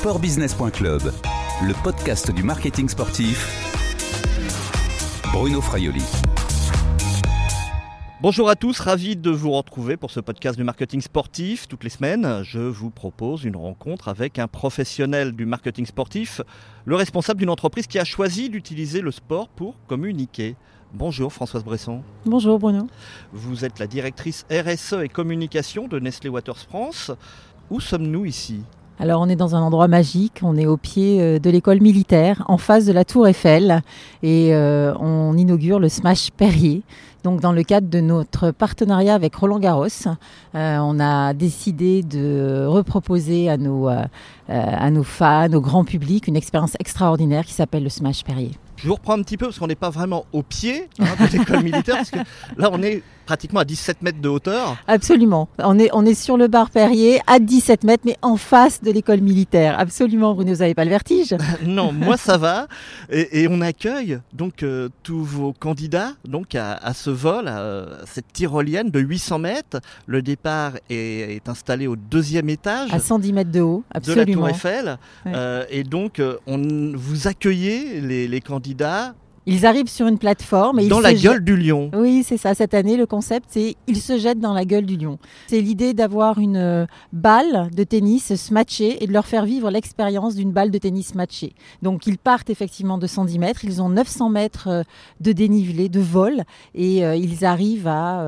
sportbusiness.club, le podcast du marketing sportif. Bruno Fraioli. Bonjour à tous, ravi de vous retrouver pour ce podcast du marketing sportif. Toutes les semaines, je vous propose une rencontre avec un professionnel du marketing sportif, le responsable d'une entreprise qui a choisi d'utiliser le sport pour communiquer. Bonjour Françoise Bresson. Bonjour Bruno. Vous êtes la directrice RSE et communication de Nestlé Waters France. Où sommes-nous ici? Alors on est dans un endroit magique, on est au pied euh, de l'école militaire, en face de la tour Eiffel, et euh, on inaugure le Smash Perrier. Donc dans le cadre de notre partenariat avec Roland Garros, euh, on a décidé de reproposer à nos, à nos fans, au grand public, une expérience extraordinaire qui s'appelle le Smash Perrier. Je vous reprends un petit peu parce qu'on n'est pas vraiment au pied hein, de l'école militaire, parce que là on est pratiquement à 17 mètres de hauteur. Absolument. On est, on est sur le bar Perrier à 17 mètres, mais en face de l'école militaire. Absolument, vous n'avez pas le vertige Non, moi ça va. Et, on accueille donc euh, tous vos candidats donc à, ce vol, à, cette tyrolienne de 800 mètres. Le départ est, installé au deuxième étage. À 110 mètres de haut, absolument. De la Tour Eiffel. Euh, et donc, euh, on, vous accueillez les, les candidats ils arrivent sur une plateforme et dans la gueule du lion. Oui, c'est ça. Cette année, le concept, c'est ils se jettent dans la gueule du lion. C'est l'idée d'avoir une euh, balle de tennis matchée et de leur faire vivre l'expérience d'une balle de tennis matchée. Donc, ils partent effectivement de 110 mètres. Ils ont 900 mètres euh, de dénivelé, de vol, et euh, ils arrivent à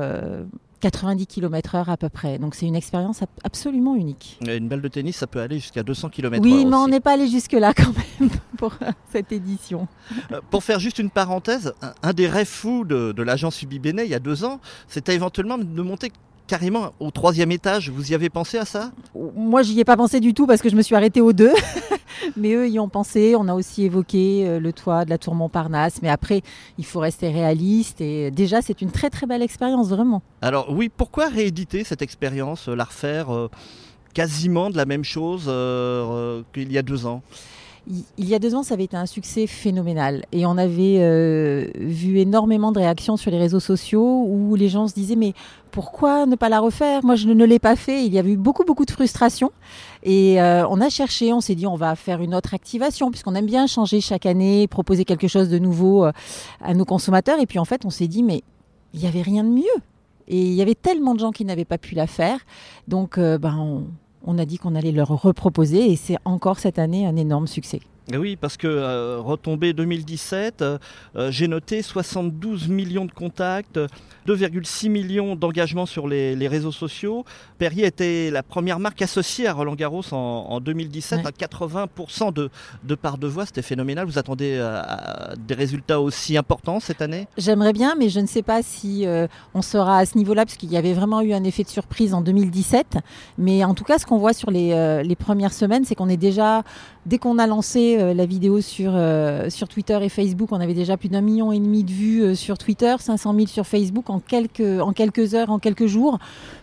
90 km/h à peu près. Donc c'est une expérience absolument unique. Une balle de tennis, ça peut aller jusqu'à 200 km/h. Oui, mais on n'est pas allé jusque-là quand même pour euh, cette édition. Euh, pour faire juste une parenthèse, un, des rêves fous de, de l'agence Ubibéné il y a deux ans, c'était éventuellement de monter carrément au troisième étage. Vous y avez pensé à ça? Moi, j'y ai pas pensé du tout parce que je me suis arrêtée aux deux. mais eux y ont pensé. On a aussi évoqué euh, le toit de la tour Montparnasse. Mais après, il faut rester réaliste. Et déjà, c'est une très très belle expérience, vraiment. Alors oui, pourquoi rééditer cette expérience, euh, la refaire euh, quasiment de la même chose qu'il y a deux ans? Il y a deux ans, ça avait été un succès phénoménal. Et on avait euh, vu énormément de réactions sur les réseaux sociaux où les gens se disaient Mais pourquoi ne pas la refaire? Moi, je ne l'ai pas fait. Il y avait eu beaucoup, beaucoup de frustration. Et euh, on a cherché, on s'est dit On va faire une autre activation, puisqu'on aime bien changer chaque année, proposer quelque chose de nouveau euh, à nos consommateurs. Et puis, en fait, on s'est dit Mais il n'y avait rien de mieux. Et il y avait tellement de gens qui n'avaient pas pu la faire. Donc, ben, on on a dit qu'on allait leur reproposer et c'est encore cette année un énorme succès. Oui, parce que euh, retombée 2017, euh, euh, j'ai noté 72 millions de contacts, 2,6 millions d'engagements sur les, réseaux sociaux. Perrier était la première marque associée à Roland Garros en, 2017 à 80% de, de part de voix. C'était phénoménal. Vous attendez des résultats aussi importants cette année? J'aimerais bien, mais je ne sais pas si on sera à ce niveau-là, parce qu'il y avait vraiment eu un effet de surprise en 2017. Mais en tout cas, ce qu'on voit sur les, les premières semaines, c'est qu'on est déjà, dès qu'on a lancé euh, la vidéo sur, euh, sur Twitter et Facebook. On avait déjà plus d'un million et demi de vues euh, sur Twitter, 500 000 sur Facebook en quelques, en quelques heures, en quelques jours.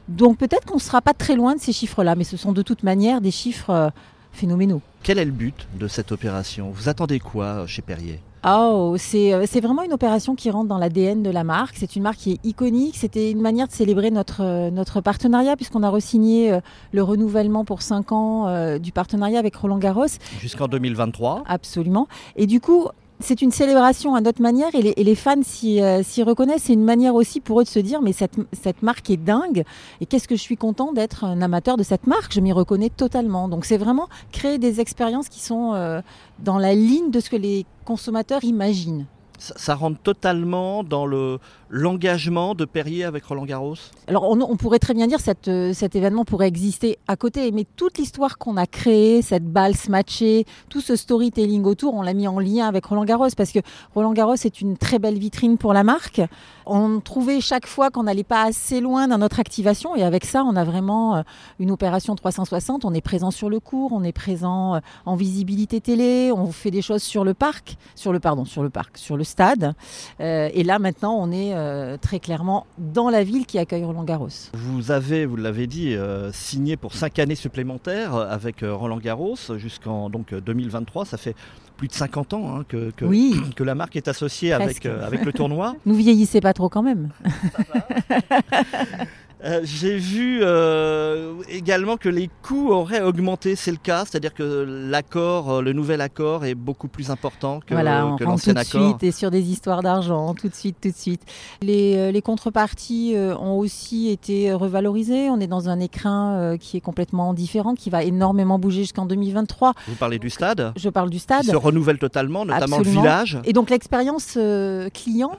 Donc peut-être qu'on ne sera pas très loin de ces chiffres-là, mais ce sont de toute manière des chiffres phénoménaux. Quel est le but de cette opération? Vous attendez quoi chez Perrier? Oh, c'est vraiment une opération qui rentre dans l'ADN de la marque. C'est une marque qui est iconique. C'était une manière de célébrer notre, notre partenariat puisqu'on a re-signé le renouvellement pour 5 ans du partenariat avec Roland Garros. Jusqu'en 2023. Absolument. Et du coup, c'est une célébration à notre manière et les, fans euh, s'y reconnaissent. C'est une manière aussi pour eux de se dire mais cette, marque est dingue et qu'est-ce que je suis content d'être un amateur de cette marque? Je m'y reconnais totalement. Donc c'est vraiment créer des expériences qui sont euh, dans la ligne de ce que les consommateurs imaginent ça, rentre totalement dans le l'engagement de Perrier avec Roland Garros? Alors on, pourrait très bien dire que euh, cet événement pourrait exister à côté, mais toute l'histoire qu'on a créée, cette balle matchée, tout ce storytelling autour, on l'a mis en lien avec Roland Garros parce que Roland Garros est une très belle vitrine pour la marque. On trouvait chaque fois qu'on n'allait pas assez loin dans notre activation et avec ça on a vraiment euh, une opération 360, on est présent sur le cours, on est présent euh, en visibilité télé, on fait des choses sur le parc, sur le pardon, sur le parc, sur le stade. Euh, et là, maintenant, on est euh, très clairement dans la ville qui accueille Roland Garros. Vous avez, vous l'avez dit, euh, signé pour cinq années supplémentaires avec Roland Garros jusqu'en donc 2023. Ça fait plus de 50 ans hein, que, que, que, la marque est associée avec, avec le tournoi. Nous vieillissez pas trop quand même. Euh, J'ai vu euh, également que les coûts auraient augmenté, c'est le cas, c'est-à-dire que l'accord, euh, le nouvel accord est beaucoup plus important que, voilà, on que l'ancien tout de accord. suite et sur des histoires d'argent, tout de suite, tout de suite. Les, euh, les contreparties ont aussi été revalorisées. On est dans un écrin qui est complètement différent, qui va énormément bouger jusqu'en 2023. Vous parlez du stade, Je parle du qui stade. se renouvelle totalement, notamment Absolument. le village. Et donc l'expérience client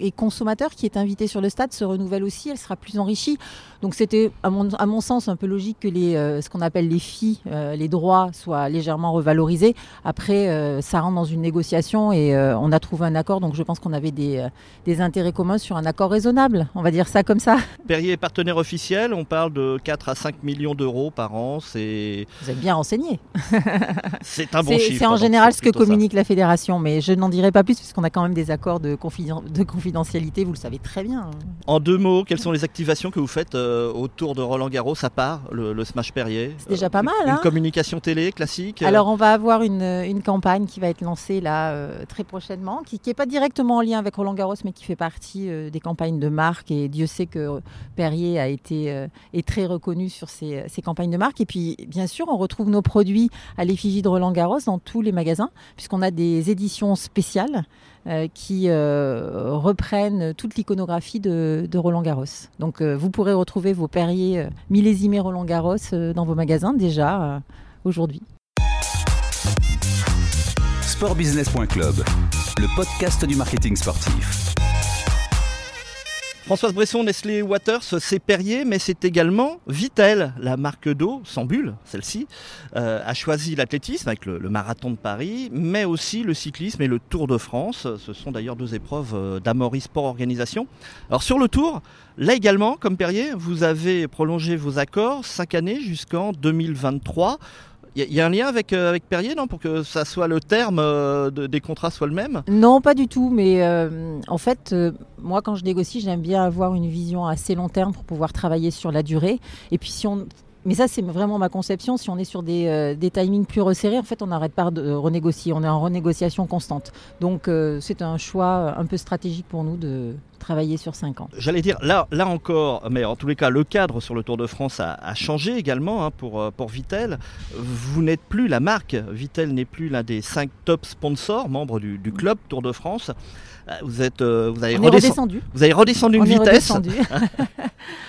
et consommateur qui est invité sur le stade se renouvelle aussi, elle sera plus enrichie. Donc c'était, à mon, à mon sens, un peu logique que les, euh, ce qu'on appelle les filles, euh, les droits soient légèrement revalorisés. Après, euh, ça rentre dans une négociation et euh, on a trouvé un accord. Donc je pense qu'on avait des, euh, des intérêts communs sur un accord raisonnable. On va dire ça comme ça. Perrier est partenaire officiel, on parle de 4 à 5 millions d'euros par an, c'est Vous êtes bien renseigné. c'est un bon chiffre. c'est en général ce que plutôt ça. communique la fédération, mais je n'en dirai pas plus puisqu'on a quand même des accords de, confiden- de confidentialité, vous le savez très bien. En deux mots, quelles sont les activations que vous faites euh, autour de Roland Garros à part le, le Smash Perrier C'est déjà pas mal, Une hein communication télé classique euh, Alors on va avoir une, une campagne qui va être lancée là euh, très prochainement, qui n'est pas directement en lien avec Roland Garros, mais qui fait partie euh, des campagnes de marque. Et Dieu sait que Perrier a été euh, est très reconnu sur ces, ces campagnes de marque. Et puis bien sûr, on retrouve nos produits à l'effigie de Roland Garros dans tous les magasins, puisqu'on a des éditions spéciales. Euh, qui euh, reprennent toute l'iconographie de, Roland Garros. Donc euh, vous pourrez retrouver vos Perrier millésimés Roland Garros dans vos magasins déjà aujourd'hui. Sportbusiness.club, le podcast du marketing sportif. Françoise Bresson, Nestlé Waters, c'est Perrier, mais c'est également Vitel, la marque d'eau, sans bulle, celle-ci, euh, a choisi l'athlétisme avec le, marathon de Paris, mais aussi le cyclisme et le Tour de France. Ce sont d'ailleurs deux épreuves euh, d'Amaury Sport Organisation. Alors sur le Tour, là également, comme Perrier, vous avez prolongé vos accords cinq années jusqu'en 2023. Il y, a- un lien avec, euh, avec Perrier, non, pour que ça soit le terme euh, de- des contrats soit le même? Non, pas du tout. Mais euh, en fait, moi, quand je négocie, j'aime bien avoir une vision assez long terme pour pouvoir travailler sur la durée. Et puis, si on. Mais ça, c'est vraiment ma conception. Si on est sur des, euh, des timings plus resserrés, en fait, on n'arrête pas de renégocier. On est en renégociation constante. Donc, euh, c'est un choix un peu stratégique pour nous de travailler sur 5 ans. J'allais dire, là, là encore, mais en tous les cas, le cadre sur le Tour de France a, a changé également hein, pour, euh, pour Vitel. Vous n'êtes plus la marque, Vitel n'est plus l'un des cinq top sponsors, membres du, du club Tour de France. Euh, Vous, êtes, euh, vous, avez, redescendu. vous avez redescendu une On est vitesse.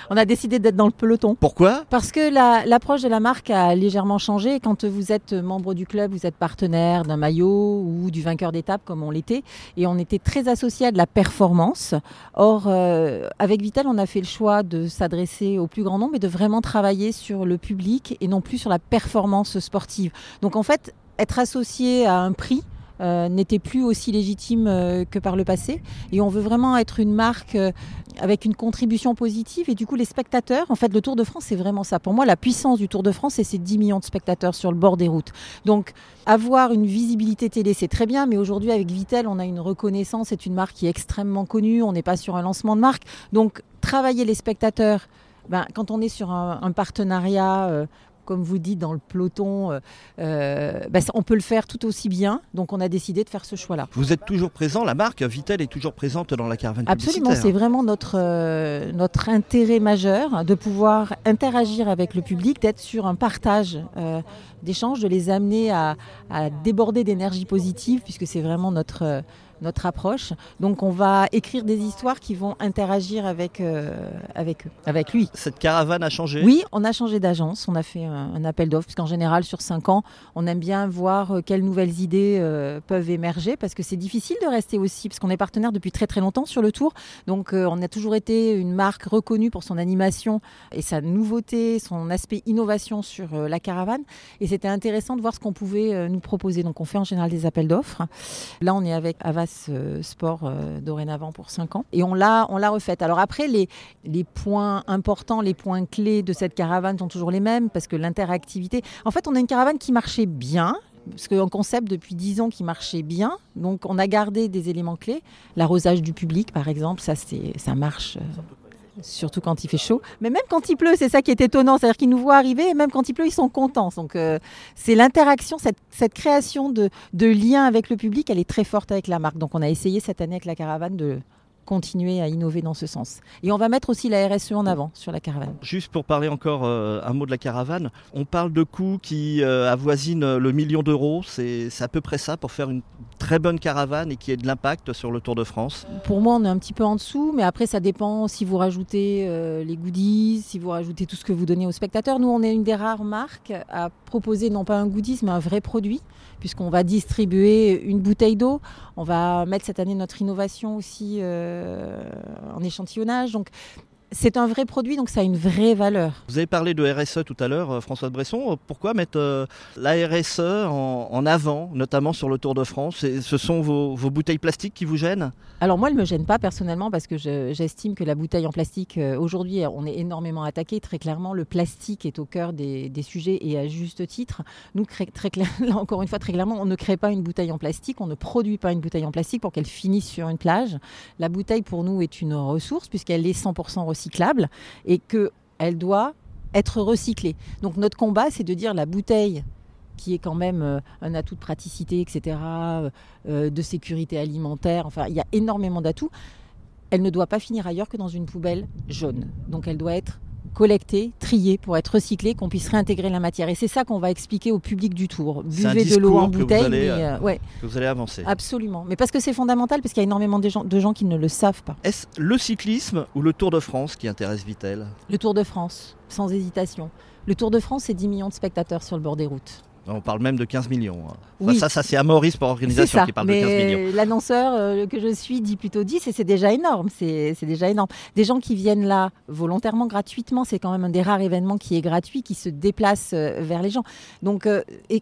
on a décidé d'être dans le peloton. Pourquoi? Parce que la- l'approche de la marque a légèrement changé. Quand vous êtes membre du club, vous êtes partenaire d'un maillot ou du vainqueur d'étape comme on l'était. Et on était très associé à de la performance. Or, euh, avec Vital, on a fait le choix de s'adresser au plus grand nombre et de vraiment travailler sur le public et non plus sur la performance sportive. Donc en fait, être associé à un prix, euh, n'était plus aussi légitime euh, que par le passé. Et on veut vraiment être une marque euh, avec une contribution positive. Et du coup, les spectateurs, en fait, le Tour de France, c'est vraiment ça. Pour moi, la puissance du Tour de France, c'est ces 10 millions de spectateurs sur le bord des routes. Donc, avoir une visibilité télé, c'est très bien. Mais aujourd'hui, avec Vitel, on a une reconnaissance. C'est une marque qui est extrêmement connue. On n'est pas sur un lancement de marque. Donc, travailler les spectateurs, ben, quand on est sur un, partenariat comme vous dites, dans le peloton, euh, euh, bah, on peut le faire tout aussi bien. Donc on a décidé de faire ce choix-là. Vous êtes toujours présent, la marque Vitel est toujours présente dans la caravane Absolument, c'est vraiment notre, euh, notre intérêt majeur de pouvoir interagir avec le public, d'être sur un partage euh, d'échanges, de les amener à, à déborder d'énergie positive, puisque c'est vraiment notre, notre approche. Donc on va écrire des histoires qui vont interagir avec, euh, avec eux, avec lui. Cette caravane a changé? Oui, on a changé d'agence, on a fait un, un appel d'offres, puisqu'en général, sur cinq ans, on aime bien voir euh, quelles nouvelles idées euh, peuvent émerger, parce que c'est difficile de rester aussi, parce qu'on est partenaire depuis très très longtemps sur le tour. Donc euh, on a toujours été une marque reconnue pour son animation et sa nouveauté, son aspect innovation sur la caravane. Et c'était intéressant de voir ce qu'on pouvait nous proposer. Donc on fait en général des appels d'offres. Là, on est avec Avas euh, Sport euh, dorénavant pour 5 ans. Et on l'a, on l'a refaite. Alors après, les, les points importants, les points clés de cette caravane sont toujours les mêmes parce que l'interactivité. En fait, on a une caravane qui marchait bien. Parce qu'un concept depuis 10 ans qui marchait bien, donc on a gardé des éléments clés. L'arrosage du public, par exemple, ça, c'est, ça marche euh, surtout quand il fait chaud. Mais même quand il pleut, c'est ça qui est étonnant. C'est-à-dire qu'ils nous voient arriver et même quand il pleut, ils sont contents. Donc euh, c'est l'interaction, cette, création de, de lien avec le public, elle est très forte avec la marque. Donc on a essayé cette année avec la caravane de, continuer à innover dans ce sens. Et on va mettre aussi la RSE en avant sur la caravane. Juste pour parler encore euh, un mot de la caravane, on parle de coûts qui euh, avoisinent le million d'euros. C'est à peu près ça pour faire une très bonne caravane et qui ait de l'impact sur le Tour de France. Pour moi, on est un petit peu en dessous, mais après, ça dépend si vous rajoutez euh, les goodies, si vous rajoutez tout ce que vous donnez aux spectateurs. Nous, on est une des rares marques à proposer non pas un goodies, mais un vrai produit puisqu'on va distribuer une bouteille d'eau. On va mettre cette année notre innovation aussi euh, en échantillonnage. Donc c'est un vrai produit, donc ça a une vraie valeur. Vous avez parlé de RSE tout à l'heure, euh, Françoise Bresson. Pourquoi mettre euh, la RSE en, avant, notamment sur le Tour de France? Ce sont vos, bouteilles plastiques qui vous gênent? Alors moi, elle ne me gêne pas personnellement parce que j'estime que la bouteille en plastique, euh, aujourd'hui, on est énormément attaqué. Très clairement, le plastique est au cœur des, sujets et à juste titre. Nous, très là, encore une fois, très clairement, on ne crée pas une bouteille en plastique, on ne produit pas une bouteille en plastique pour qu'elle finisse sur une plage. La bouteille, pour nous, est une ressource puisqu'elle est 100% recyclée recyclable et qu'elle doit être recyclée. Donc notre combat, c'est de dire la bouteille qui est quand même euh, un atout de praticité, etc., euh, euh, de sécurité alimentaire, enfin il y a énormément d'atouts, elle ne doit pas finir ailleurs que dans une poubelle jaune. Donc elle doit être collecté, trié pour être recyclé, qu'on puisse réintégrer la matière. Et c'est ça qu'on va expliquer au public du tour. Buvez de l'eau en bouteille. Vous allez, euh, ouais. vous allez avancer. Absolument. Mais parce que c'est fondamental, parce qu'il y a énormément de gens, de gens qui ne le savent pas. Est-ce le cyclisme ou le Tour de France qui intéresse Vitel Le Tour de France, sans hésitation. Le Tour de France, c'est 10 millions de spectateurs sur le bord des routes. On parle même de 15 millions. Hein. ça, ça c'est Maurice pour organisation qui parle de 15 millions. L'annonceur euh, que je suis dit plutôt 10 et c'est déjà énorme. C'est déjà énorme. Des gens qui viennent là volontairement, gratuitement, c'est quand même un des rares événements qui est gratuit, qui se déplace euh, vers les gens. Donc, euh, et,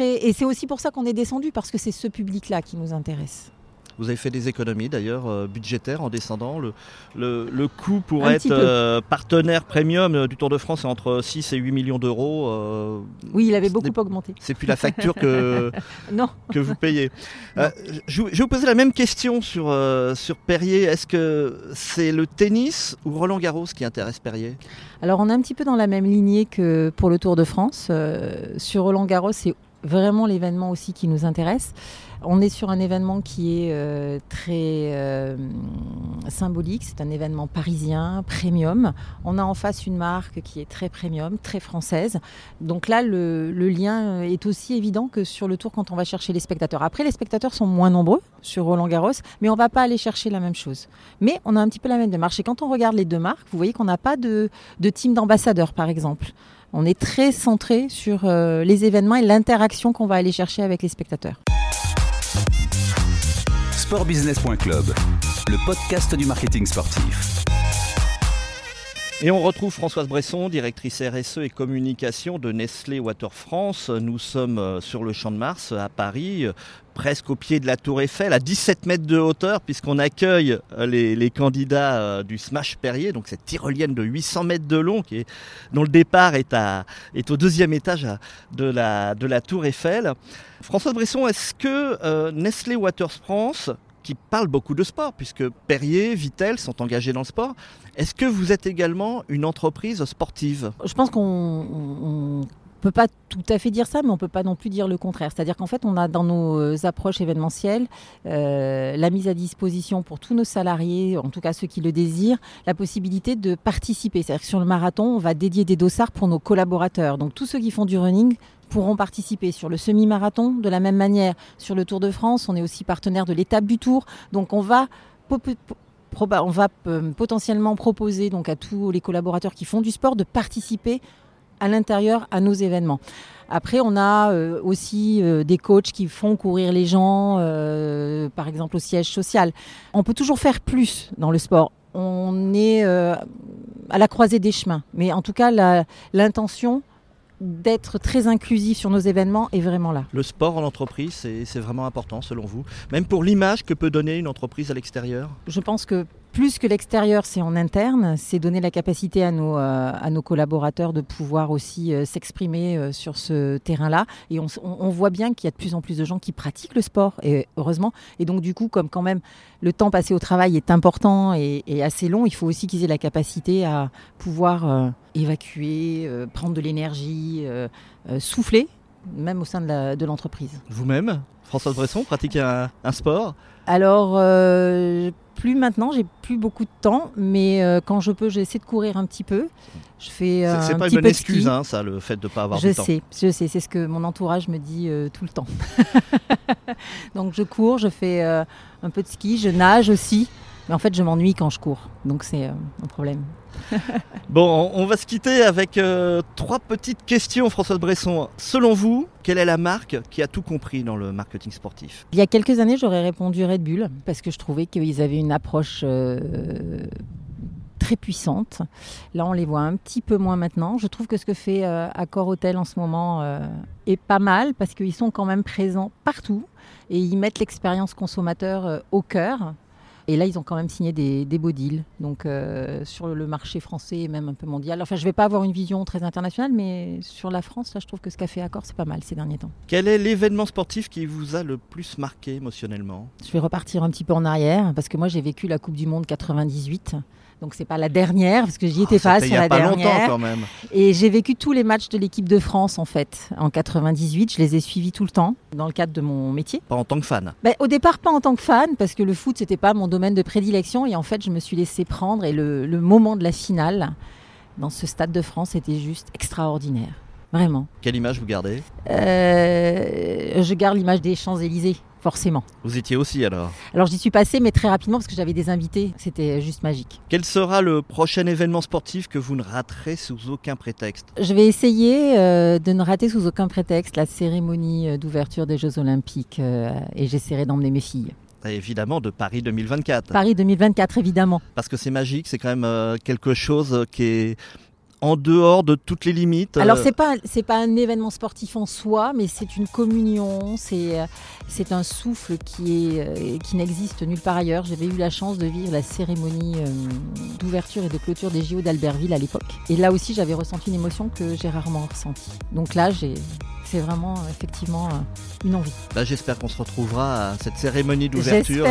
et c'est aussi pour ça qu'on est descendu, parce que c'est ce public-là qui nous intéresse. Vous avez fait des économies d'ailleurs euh, budgétaires en descendant. Le, le, coût pour être euh, partenaire premium euh, du Tour de France est entre 6 et 8 millions d'euros. oui, il avait beaucoup augmenté. C'est plus la facture que, non. que vous payez. je, vais vous poser la même question sur, sur Perrier. Est-ce que c'est le tennis ou Roland Garros qui intéresse Perrier? Alors on est un petit peu dans la même lignée que pour le Tour de France. sur Roland Garros, c'est vraiment l'événement aussi qui nous intéresse. On est sur un événement qui est euh, très euh, symbolique, c'est un événement parisien, premium. On a en face une marque qui est très premium, très française. Donc là, le, lien est aussi évident que sur le tour quand on va chercher les spectateurs. Après, les spectateurs sont moins nombreux sur Roland Garros, mais on ne va pas aller chercher la même chose. Mais on a un petit peu la même démarche. Et quand on regarde les deux marques, vous voyez qu'on n'a pas de, team d'ambassadeurs, par exemple. On est très centré sur euh, les événements et l'interaction qu'on va aller chercher avec les spectateurs. Sportbusiness.club, le podcast du marketing sportif. Et on retrouve Françoise Bresson, directrice RSE et communication de Nestlé Water France. Nous sommes euh, sur le Champ de Mars à Paris, euh, presque au pied de la Tour Eiffel, à 17 mètres de hauteur, puisqu'on accueille euh, les, candidats du Smash Perrier, donc cette tyrolienne de 800 mètres de long, qui est, dont le départ est, à, est au deuxième étage de la, de la Tour Eiffel. Françoise Bresson, est-ce que Nestlé Water France qui parle beaucoup de sport, puisque Perrier, Vitel sont engagés dans le sport. Est-ce que vous êtes également une entreprise sportive? Je pense qu'on peut pas tout à fait dire ça, mais on peut pas non plus dire le contraire. C'est-à-dire qu'en fait, on a dans nos euh, approches événementielles euh, la mise à disposition pour tous nos salariés, en tout cas ceux qui le désirent, la possibilité de participer. C'est-à-dire que sur le marathon, on va dédier des dossards pour nos collaborateurs. Donc tous ceux qui font du running pourront participer sur le semi-marathon de la même manière. Sur le Tour de France, on est aussi partenaire de l'étape du Tour. Donc on va on va euh, potentiellement proposer donc à tous les collaborateurs qui font du sport de participer à l'intérieur à nos événements. Après, on a euh, aussi euh, des coachs qui font courir les gens, par exemple au siège social. On peut toujours faire plus dans le sport. On est à la croisée des chemins, mais en tout cas, l'intention d'être très inclusif sur nos événements est vraiment là. Le sport en entreprise, c'est vraiment important selon vous, même pour l'image que peut donner une entreprise à l'extérieur? Je pense que plus que l'extérieur, c'est en interne, c'est donner la capacité à nos, euh, à nos collaborateurs de pouvoir aussi euh, s'exprimer euh, sur ce terrain-là. Et on, voit bien qu'il y a de plus en plus de gens qui pratiquent le sport, heureusement. Et donc du coup, comme quand même le temps passé au travail est important et, assez long, il faut aussi qu'ils aient la capacité à pouvoir évacuer, prendre de l'énergie, souffler, même au sein de l'entreprise. Vous-même, François Bresson, pratiquez un sport Alors, euh, plus maintenant, j'ai plus beaucoup de temps, mais euh, quand je peux, j'essaie de courir un petit peu. Je fais euh, C'est pas petit une bonne excuse, hein, ça, le fait de ne pas avoir Je du temps. sais, je sais, c'est ce que mon entourage me dit euh, tout le temps. Donc je cours, je fais un peu de ski, je nage aussi, mais en fait je m'ennuie quand je cours, donc c'est un problème. Bon, on va se quitter avec euh, trois petites questions, Françoise Bresson. Selon vous, quelle est la marque qui a tout compris dans le marketing sportif? Il y a quelques années, j'aurais répondu Red Bull parce que je trouvais qu'ils avaient une approche euh, très puissante. Là, on les voit un petit peu moins maintenant. Je trouve que ce que fait euh, Accor Hotel en ce moment euh, est pas mal parce qu'ils sont quand même présents partout et ils mettent l'expérience consommateur au cœur. Et là, ils ont quand même signé des, des beaux deals, donc euh, sur le marché français et même un peu mondial. Enfin, je ne vais pas avoir une vision très internationale, mais sur la France, là, je trouve que ce qu'a fait Accor, c'est pas mal ces derniers temps. Quel est l'événement sportif qui vous a le plus marqué émotionnellement? Je vais repartir un petit peu en arrière parce que moi j'ai vécu la Coupe du Monde 98. Donc c'est pas la dernière parce que j'y étais Ah, pas sur la pas longtemps dernière. quand même. Et j'ai vécu tous les matchs de l'équipe de France en fait en 98. Je les ai suivis tout le temps dans le cadre de mon métier. Pas en tant que fan. Ben, au départ pas en tant que fan parce que le foot c'était pas mon domaine de prédilection et en fait je me suis laissé prendre et le, le moment de la finale dans ce stade de France était juste extraordinaire. Vraiment. Quelle image vous gardez? Euh, je garde l'image des Champs-Élysées, forcément. Vous étiez aussi alors. Alors j'y suis passée, mais très rapidement parce que j'avais des invités. C'était juste magique. Quel sera le prochain événement sportif que vous ne raterez sous aucun prétexte? Je vais essayer euh, de ne rater sous aucun prétexte la cérémonie euh, d'ouverture des Jeux Olympiques euh, et j'essaierai d'emmener mes filles. Évidemment de Paris 2024. Paris 2024, évidemment. Parce que c'est magique, c'est quand même quelque chose qui est en dehors de toutes les limites. Alors Euh, c'est pas c'est pas un événement sportif en soi, mais c'est une communion, c'est euh, c'est un souffle qui est euh, qui n'existe nulle part ailleurs. J'avais eu la chance de vivre la cérémonie d'ouverture et de clôture des JO d'Albertville à l'époque, et là aussi j'avais ressenti une émotion que j'ai rarement ressentie. Donc là j'ai c'est vraiment effectivement euh, une envie. bah, J'espère qu'on se retrouvera à cette cérémonie d'ouverture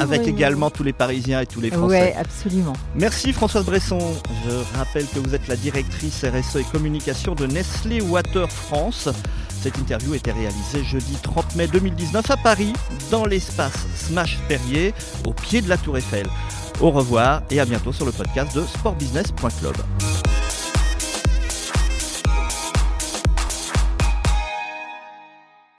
avec également tous les Parisiens et tous les Français. Ouais, absolument. Merci Françoise Bresson. Je rappelle que vous êtes la directrice RSE et communication de Nestlé Water France. Cette interview était réalisée jeudi 30 mai 2019 à Paris, dans l'espace Smash Perrier, au pied de la Tour Eiffel. Au revoir et à bientôt sur le podcast de sportbusiness.club.